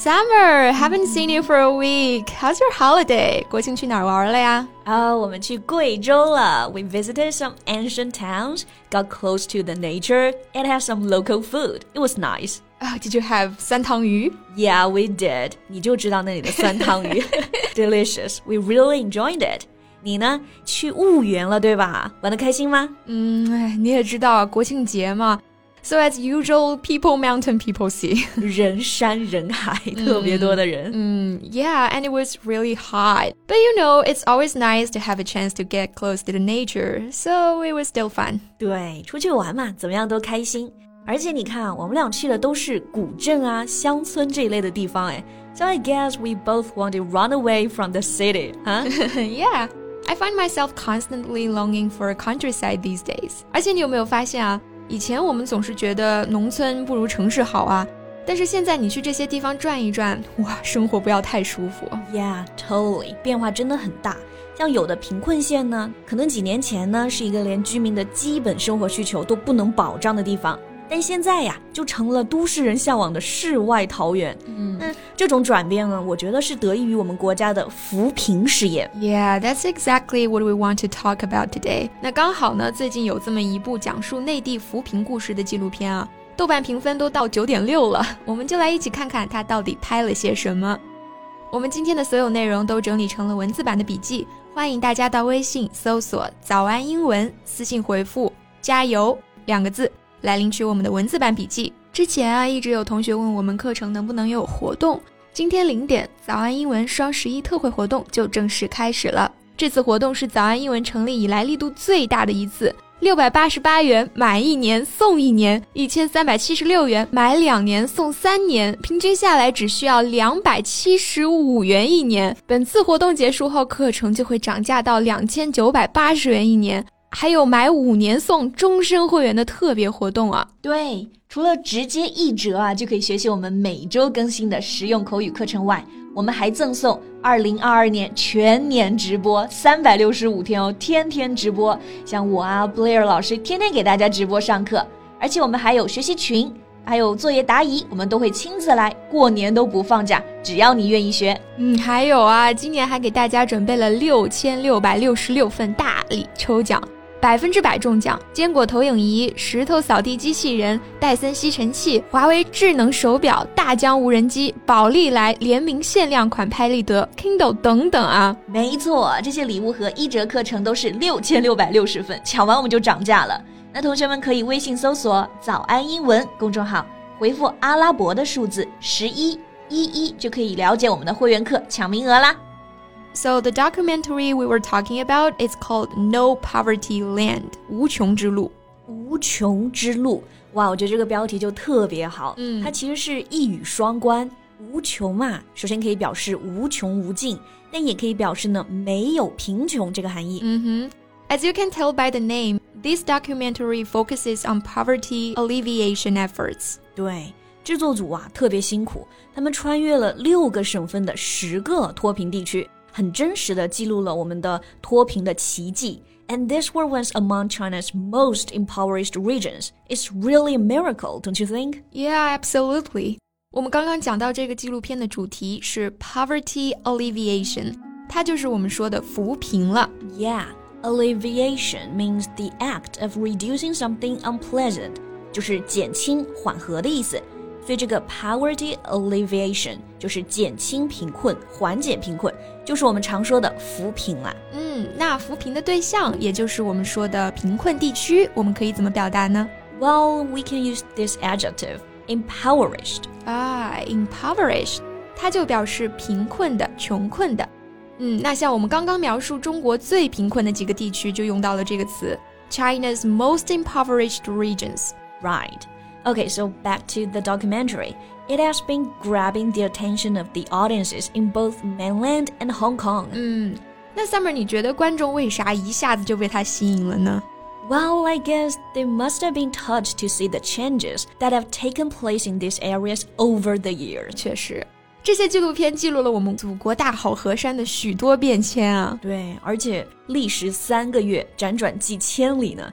Summer, haven't seen you for a week. How's your holiday? 国庆去哪儿玩了呀？啊，我们去贵州了。We visited some ancient towns, got close to the nature, and had some local food. It was nice. Oh, did you have 酸汤鱼? Yeah, we did. 你就知道那里的酸汤鱼，delicious. We really enjoyed it. 你呢？去婺源了，对吧？玩的开心吗？嗯，哎，你也知道国庆节嘛。 So as usual, people mountain, people sea. 人山人海，特别多的人。嗯，Yeah, and it was really hot. But you know, it's always nice to have a chance to get close to the nature. So it was still fun. 对，出去玩嘛，怎么样都开心。而且你看，我们俩去的都是古镇啊、乡村这一类的地方，哎。So I guess we both want to run away from the city, huh? yeah. I find myself constantly longing for a countryside these days. 而且你有没有发现啊？ 以前我们总是觉得农村不如城市好啊，但是现在你去这些地方转一转，哇，生活不要太舒服。Yeah, totally，变化真的很大。像有的贫困县呢，可能几年前呢是一个连居民的基本生活需求都不能保障的地方。但现在呀，就成了都市人向往的世外桃源。嗯，那这种转变呢，我觉得是得益于我们国家的扶贫事业。Yeah, that's exactly what we want to talk about today. 那刚好呢，最近有这么一部讲述内地扶贫故事的纪录片啊，豆瓣评分都到九点六了。我们就来一起看看它到底拍了些什么。我们今天的所有内容都整理成了文字版的笔记，欢迎大家到微信搜索“早安英文”，私信回复“加油”两个字。来领取我们的文字版笔记。之前啊，一直有同学问我们课程能不能有活动。今天零点，早安英文双十一特惠活动就正式开始了。这次活动是早安英文成立以来力度最大的一次，六百八十八元买一年送一年，一千三百七十六元买两年送三年，平均下来只需要两百七十五元一年。本次活动结束后，课程就会涨价到两千九百八十元一年。还有买五年送终身会员的特别活动啊！对，除了直接一折啊就可以学习我们每周更新的实用口语课程外，我们还赠送二零二二年全年直播三百六十五天哦，天天直播。像我啊，Blair 老师天天给大家直播上课，而且我们还有学习群，还有作业答疑，我们都会亲自来，过年都不放假，只要你愿意学。嗯，还有啊，今年还给大家准备了六千六百六十六份大礼抽奖。百分之百中奖！坚果投影仪、石头扫地机器人、戴森吸尘器、华为智能手表、大疆无人机、宝利来联名限量款拍立得、Kindle 等等啊！没错，这些礼物和一折课程都是六千六百六十份，抢完我们就涨价了。那同学们可以微信搜索“早安英文”公众号，回复阿拉伯的数字十一一一，就可以了解我们的会员课抢名额啦。So the documentary we were talking about is called No Poverty Land，无穷之路。无穷之路，哇，我觉得这个标题就特别好。嗯，它其实是一语双关。无穷嘛，首先可以表示无穷无尽，但也可以表示呢没有贫穷这个含义。嗯哼，As you can tell by the name, this documentary focuses on poverty alleviation efforts. 对，制作组啊特别辛苦，他们穿越了六个省份的十个脱贫地区。 很真实的记录了我们的脱贫的奇迹。And this were once among China's most impoverished regions. It's really a miracle, don't you think? Yeah, absolutely. 我们刚刚讲到这个纪录片的主题是 poverty alleviation，它就是我们说的扶贫了。Yeah, alleviation means the act of reducing something unpleasant，就是减轻、缓和的意思。 所以这个 poverty alleviation 就是减轻贫困、缓解贫困，就是我们常说的扶贫啦。嗯，那扶贫的对象，也就是我们说的贫困地区，我们可以怎么表达呢？Well, we can use this adjective impoverished. 啊，impoverished， 它就表示贫困的、穷困的。嗯，那像我们刚刚描述中国最贫困的几个地区，就用到了这个词，China's most impoverished regions. Right. Okay, so back to the documentary. It has been grabbing the attention of the audiences in both mainland and Hong Kong. 嗯，那 Summer，你觉得观众为啥一下子就被它吸引了呢？Well, I guess they must have been touched to see the changes that have taken place in these areas over the years. 确实。这些纪录片记录了我们祖国大好河山的许多变迁啊！对，而且历时三个月，辗转几千里呢。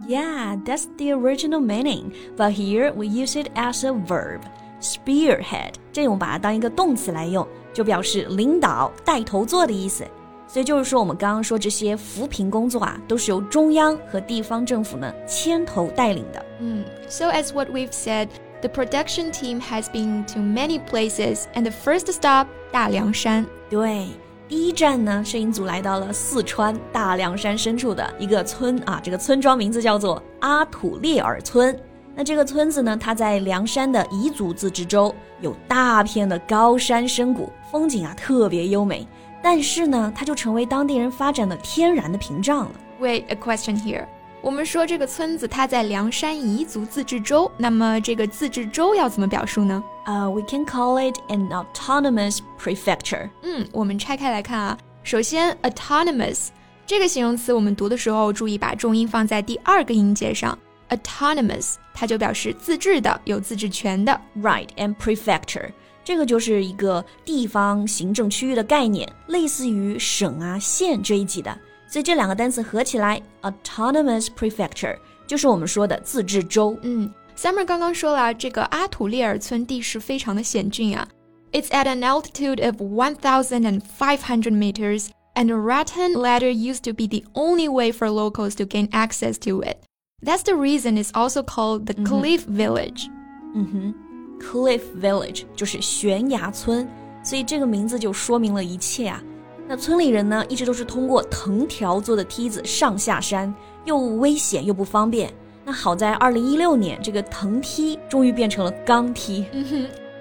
？Yeah, that's the original meaning, but here we use it as a verb. Spearhead，这我们把它当一个动词来用，就表示领导、带头做的意思。所以就是说，我们刚刚说这些扶贫工作啊，都是由中央和地方政府呢牵头带领的。嗯，So as what we've said. The production team has been to many places, and the first stop 大凉山。对， 一站呢，摄影组来到了四川大凉山深处的一个村啊，这个村庄名字叫做阿土列尔村。那这个村子呢，它在凉山的彝族自治州，有大片的高山深谷，风景啊特别优美。但是呢，它就成为当地人发展的天然的屏障了。Wait, a question here. 我们说这个村子它在凉山彝族自治州，那么这个自治州要怎么表述呢？呃、uh,，we can call it an autonomous prefecture。嗯，我们拆开来看啊，首先 autonomous 这个形容词，我们读的时候注意把重音放在第二个音节上，autonomous 它就表示自治的、有自治权的。Right，and prefecture 这个就是一个地方行政区域的概念，类似于省啊、县这一级的。所以这两个单词合起来，autonomous prefecture 就是我们说的自治州。嗯 ，Summer 刚刚说了，这个阿土列尔村地势非常的险峻啊。It's at an altitude of 1,500 meters, and a rattan ladder used to be the only way for locals to gain access to it. That's the reason it's also called the Cliff Village. 嗯哼，Cliff Village 就是悬崖村，所以这个名字就说明了一切啊。那村里人呢，一直都是通过藤条做的梯子上下山，又危险又不方便。 那好在二零一六年，这个藤梯终于变成了钢梯。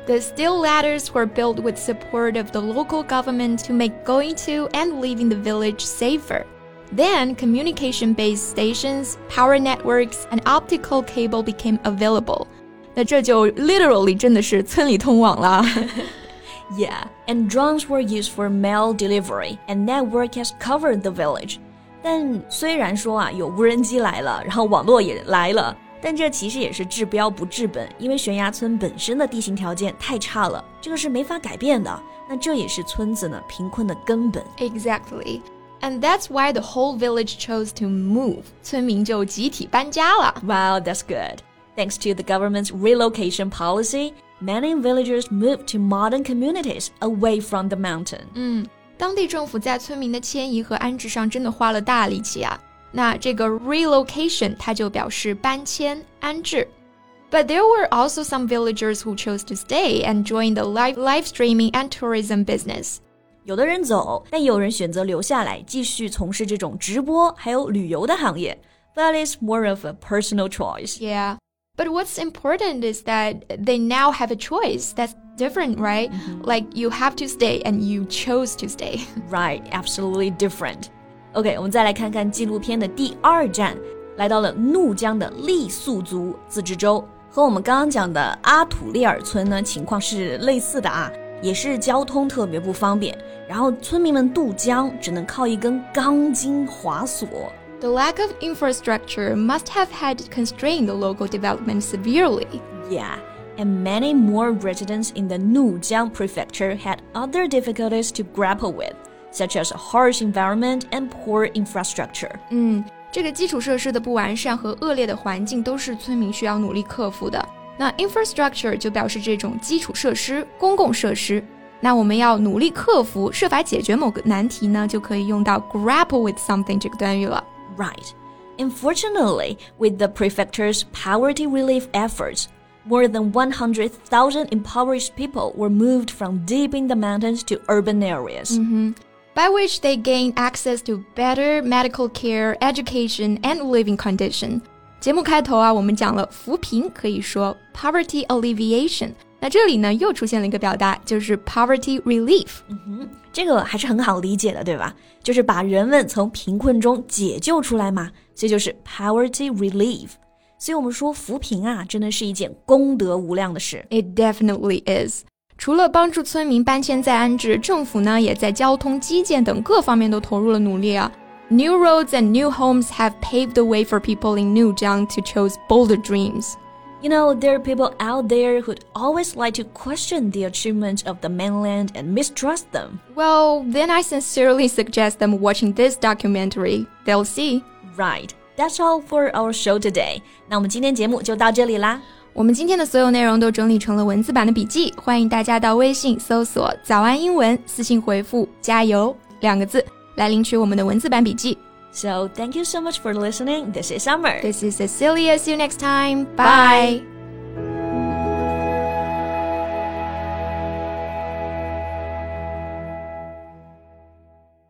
The steel ladders were built with support of the local government to make going to and leaving the village safer. Then, communication based stations, power networks, and optical cable became available. 那这就 literally 真的是村里通网了。Yeah, and drones were used for mail delivery, and network has covered the village. 但虽然说啊，有无人机来了，然后网络也来了，但这其实也是治标不治本，因为悬崖村本身的地形条件太差了，这个是没法改变的。那这也是村子呢贫困的根本。Exactly. And that's why the whole village chose to move. 村民就集体搬家了。Wow, that's good. Thanks to the government's relocation policy, many villagers moved to modern communities away from the mountain. 嗯， 当地政府在村民的迁移和安置上真的花了大力气啊。那这个 relocation 它就表示搬迁、安置。But there were also some villagers who chose to stay and join the live live streaming and tourism business. 有的人走，但有人选择留下来，继续从事这种直播还有旅游的行业。But it's more of a personal choice. Yeah. But what's important is that they now have a choice that's different, right? Mm -hmm. Like you have to stay and you chose to stay. Right, absolutely different. OK，我们再来看看纪录片的第二站，来到了怒江的傈僳族自治州，和我们刚刚讲的阿土列尔村呢情况是类似的啊，也是交通特别不方便，然后村民们渡江只能靠一根钢筋滑索。The lack of infrastructure must have had constrained the local development severely. Yeah and many more residents in the Nujiang prefecture had other difficulties to grapple with, such as a harsh environment and poor infrastructure. 嗯，这个基础设施的不完善和恶劣的环境都是村民需要努力克服的。那 infrastructure 就表示这种基础设施、公共设施。 那我们要努力克服、设法解决某个难题呢，就可以用到 grapple with something 这个短语了。 Right. Unfortunately, with the prefecture's poverty relief efforts, more than 100,000 impoverished people were moved from deep in the mountains to urban areas. by which they gain access to better medical care, education, and living condition. 节目开头啊，我们讲了扶贫，可以说 poverty alleviation。那这里呢，又出现了一个表达，就是 poverty relief。这个还是很好理解的，对吧？就是把人们从贫困中解救出来嘛，这就是 poverty relief。 所以我们说扶贫啊，真的是一件功德无量的事。It definitely is. 除了帮助村民搬迁再安置，政府呢也在交通、基建等各方面都投入了努力啊。New roads and new homes have paved the way for people in Nujiang to chase bolder dreams. You know, there are people out there who'd always like to question the achievements of the mainland and mistrust them. Well, then I sincerely suggest them watching this documentary. They'll see. Right. That's all for our show today. 那我们今天节目就到这里啦。我们今天的所有内容都整理成了文字版的笔记，欢迎大家到微信搜索“早安英文”，私信回复“加油”两个字来领取我们的文字版笔记。 So thank you so much for listening. This is Summer. This is Cecilia. See you next time. Bye.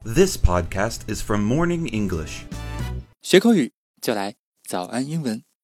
This podcast is from Morning English. 学口语 就来早安英文。